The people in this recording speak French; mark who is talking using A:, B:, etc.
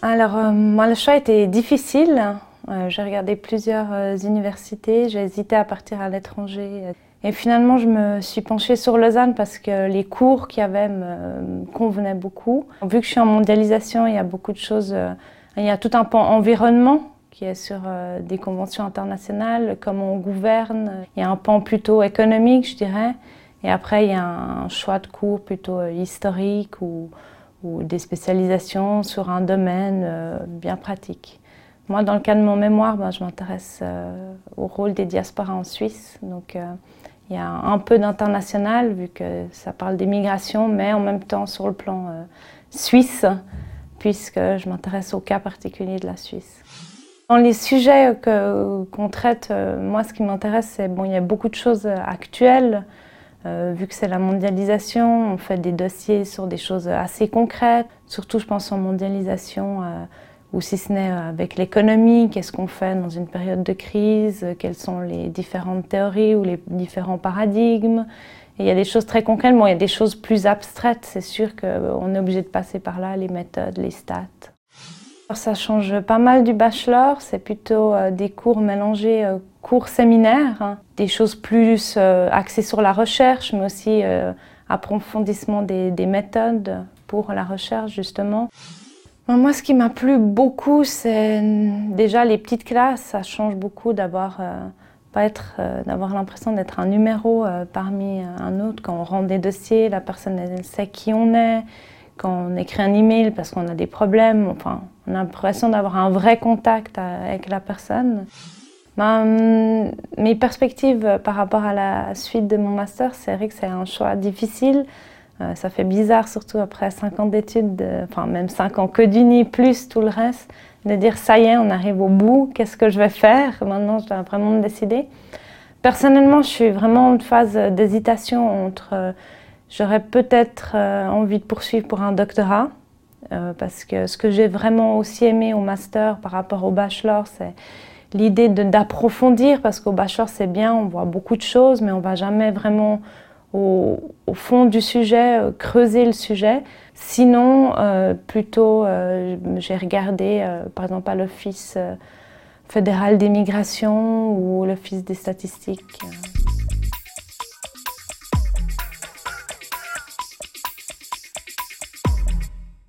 A: Alors, euh, moi, le choix était difficile. Euh, j'ai regardé plusieurs euh, universités, j'ai hésité à partir à l'étranger. Et finalement, je me suis penchée sur Lausanne parce que les cours qu'il y avait me convenaient beaucoup. Vu que je suis en mondialisation, il y a beaucoup de choses. il y a tout un pan environnement qui est sur des conventions internationales, comment on gouverne. Il y a un pan plutôt économique, je dirais. Et après, il y a un choix de cours plutôt historique ou des spécialisations sur un domaine euh, bien pratique. Moi, dans le cas de mon mémoire, ben, je m'intéresse euh, au rôle des diasporas en Suisse. Donc, euh, il y a un peu d'international, vu que ça parle des migrations, mais en même temps sur le plan suisse, puisque je m'intéresse au cas particulier de la Suisse. Dans les sujets qu'on traite, moi, ce qui m'intéresse, c'est bon, il y a beaucoup de choses actuelles. Euh, vu que c'est la mondialisation, on fait des dossiers sur des choses assez concrètes. Surtout, je pense en mondialisation, euh, ou si ce n'est avec l'économie, qu'est-ce qu'on fait dans une période de crise, quelles sont les différentes théories ou les différents paradigmes. il y a des choses très concrètes, bon, il y a des choses plus abstraites, c'est sûr qu'on est obligé de passer par là, les méthodes, les stats. Ça change pas mal du bachelor, c'est plutôt euh, des cours mélangés, euh, cours séminaires, hein. des choses plus euh, axées sur la recherche, mais aussi approfondissement des, méthodes pour la recherche justement. Moi, ce qui m'a plu beaucoup, c'est déjà les petites classes. Ça change beaucoup d'avoir pas d'avoir l'impression d'être un numéro parmi un autre. Quand on rend des dossiers, la personne elle sait qui on est quand on écrit un email parce qu'on a des problèmes, on a l'impression d'avoir un vrai contact avec la personne. Ben, mes perspectives par rapport à la suite de mon master, c'est vrai que c'est un choix difficile. Euh, ça fait bizarre, surtout après 5 ans d'études, enfin même 5 ans que d'uni, plus tout le reste, de dire ça y est, on arrive au bout, qu'est-ce que je vais faire? Maintenant, je dois vraiment me décider. Personnellement, je suis vraiment en phase d'hésitation entre J'aurais peut-être euh, envie de poursuivre pour un doctorat, euh, parce que ce que j'ai vraiment aussi aimé au master par rapport au bachelor, c'est l'idée d'approfondir, parce qu'au bachelor c'est bien, on voit beaucoup de choses, mais on va jamais vraiment au, fond du sujet, euh, creuser le sujet. Sinon, plutôt, j'ai regardé par exemple à l'Office fédéral d'immigration ou l'Office des statistiques.